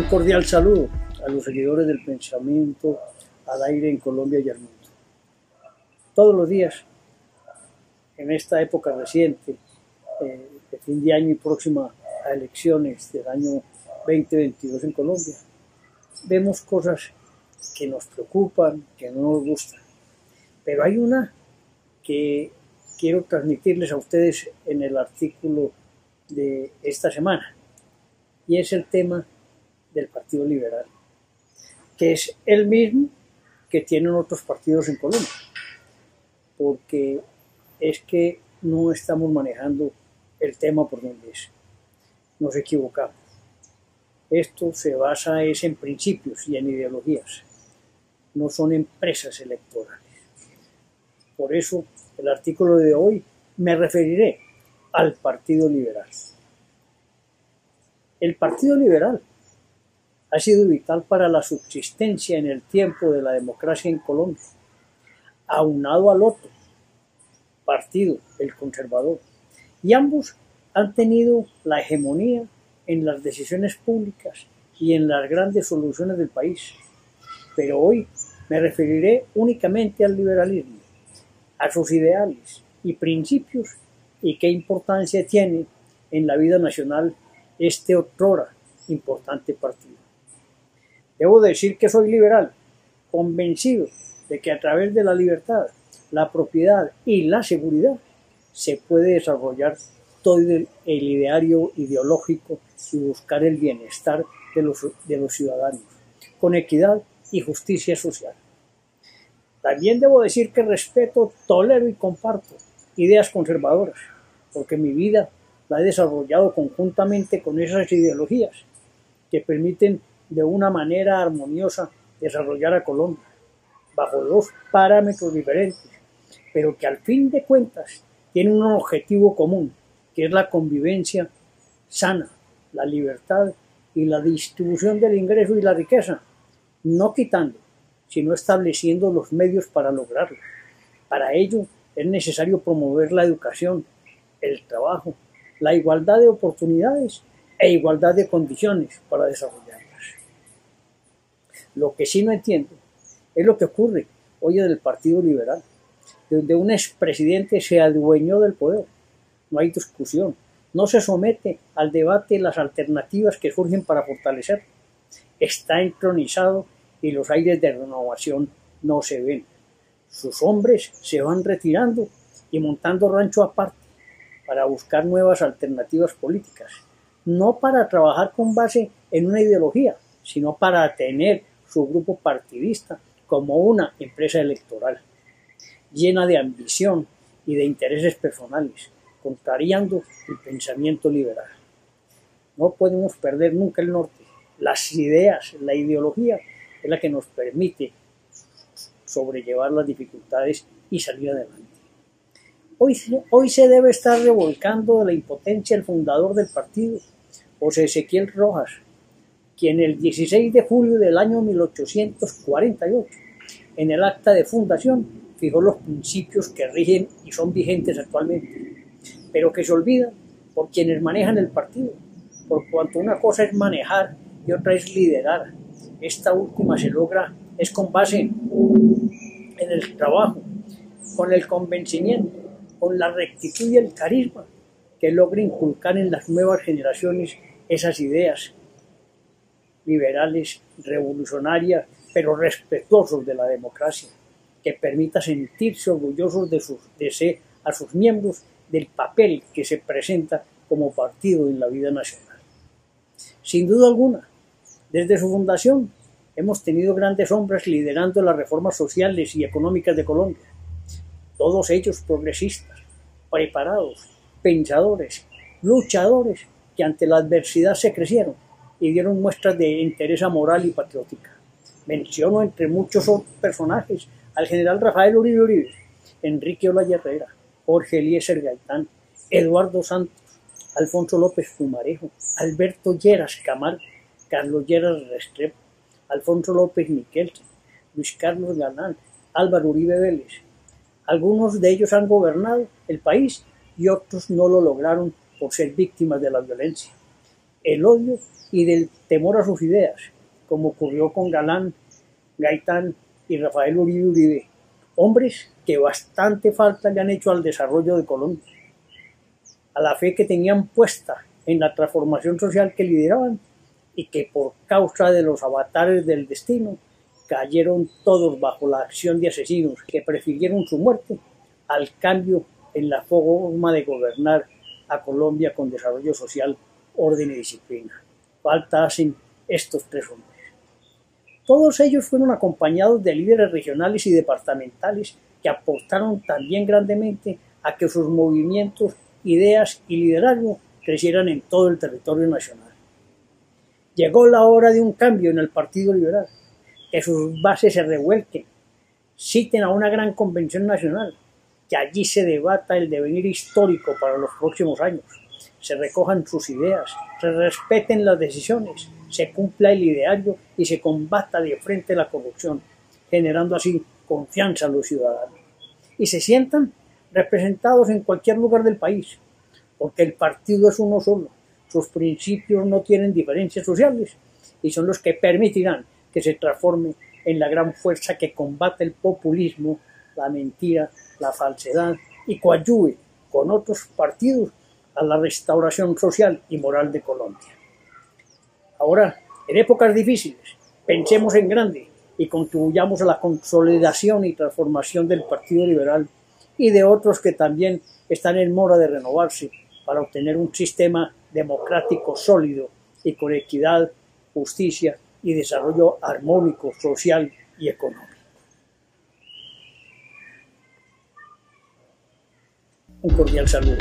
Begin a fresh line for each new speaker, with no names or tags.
Un cordial saludo a los seguidores del pensamiento al aire en Colombia y al mundo. Todos los días, en esta época reciente, eh, de fin de año y próxima a elecciones del año 2022 en Colombia, vemos cosas que nos preocupan, que no nos gustan. Pero hay una que quiero transmitirles a ustedes en el artículo de esta semana, y es el tema del Partido Liberal, que es el mismo que tienen otros partidos en Colombia, porque es que no estamos manejando el tema por donde es. Nos equivocamos. Esto se basa es en principios y en ideologías, no son empresas electorales. Por eso, el artículo de hoy me referiré al Partido Liberal. El Partido Liberal ha sido vital para la subsistencia en el tiempo de la democracia en Colombia, aunado al otro partido, el conservador, y ambos han tenido la hegemonía en las decisiones públicas y en las grandes soluciones del país. Pero hoy me referiré únicamente al liberalismo, a sus ideales y principios y qué importancia tiene en la vida nacional este otrora importante partido. Debo decir que soy liberal, convencido de que a través de la libertad, la propiedad y la seguridad se puede desarrollar todo el, ideario ideológico y buscar el bienestar de los, de los ciudadanos, con equidad y justicia social. También debo decir que respeto, tolero y comparto ideas conservadoras, porque mi vida la he desarrollado conjuntamente con esas ideologías que permiten de una manera armoniosa desarrollar a Colombia, bajo dos parámetros diferentes, pero que al fin de cuentas tienen un objetivo común, que es la convivencia sana, la libertad y la distribución del ingreso y la riqueza, no quitando, sino estableciendo los medios para lograrlo. Para ello es necesario promover la educación, el trabajo, la igualdad de oportunidades e igualdad de condiciones para desarrollar. Lo que sí no entiendo es lo que ocurre hoy en el Partido Liberal, donde un expresidente se adueñó del poder. No hay discusión. No se somete al debate las alternativas que surgen para fortalecer. Está entronizado y los aires de renovación no se ven. Sus hombres se van retirando y montando rancho aparte para buscar nuevas alternativas políticas, no para trabajar con base en una ideología, sino para tener su grupo partidista como una empresa electoral, llena de ambición y de intereses personales, contrariando el pensamiento liberal. No podemos perder nunca el norte. Las ideas, la ideología es la que nos permite sobrellevar las dificultades y salir adelante. Hoy, hoy se debe estar revolcando de la impotencia el fundador del partido, José Ezequiel Rojas, quien el 16 de julio del año 1848, en el acta de fundación, fijó los principios que rigen y son vigentes actualmente, pero que se olvidan por quienes manejan el partido, por cuanto una cosa es manejar y otra es liderar. Esta última se logra es con base en el trabajo, con el convencimiento, con la rectitud y el carisma que logra inculcar en las nuevas generaciones esas ideas liberales, revolucionarias, pero respetuosos de la democracia, que permita sentirse orgullosos de, sus, de ser a sus miembros del papel que se presenta como partido en la vida nacional. Sin duda alguna, desde su fundación hemos tenido grandes hombres liderando las reformas sociales y económicas de Colombia, todos ellos progresistas, preparados, pensadores, luchadores que ante la adversidad se crecieron y dieron muestras de interés moral y patriótica. Menciono entre muchos personajes al general Rafael Uribe Uribe, Enrique Olaya Herrera, Jorge Eliezer Gaitán, Eduardo Santos, Alfonso López Fumarejo, Alberto Lleras Camal, Carlos Lleras Restrepo, Alfonso López Miquelsen, Luis Carlos Galán, Álvaro Uribe Vélez. Algunos de ellos han gobernado el país y otros no lo lograron por ser víctimas de la violencia el odio y del temor a sus ideas, como ocurrió con Galán, Gaitán y Rafael Uribe Uribe, hombres que bastante falta le han hecho al desarrollo de Colombia, a la fe que tenían puesta en la transformación social que lideraban y que por causa de los avatares del destino cayeron todos bajo la acción de asesinos que prefirieron su muerte al cambio en la forma de gobernar a Colombia con desarrollo social, orden y disciplina. Falta hacen estos tres hombres. Todos ellos fueron acompañados de líderes regionales y departamentales que aportaron también grandemente a que sus movimientos, ideas y liderazgo crecieran en todo el territorio nacional. Llegó la hora de un cambio en el Partido Liberal que sus bases se revuelquen, citen a una gran convención nacional, que allí se debata el devenir histórico para los próximos años, se recojan sus ideas, se respeten las decisiones, se cumpla el ideario y se combata de frente la corrupción, generando así confianza a los ciudadanos. Y se sientan representados en cualquier lugar del país, porque el partido es uno solo, sus principios no tienen diferencias sociales y son los que permitirán que se transforme en la gran fuerza que combate el populismo, la mentira, la falsedad y coadyuve con otros partidos a la restauración social y moral de Colombia. Ahora, en épocas difíciles, pensemos en grande y contribuyamos a la consolidación y transformación del Partido Liberal y de otros que también están en mora de renovarse para obtener un sistema democrático sólido y con equidad, justicia y desarrollo armónico, social y económico. Un cordial saludo.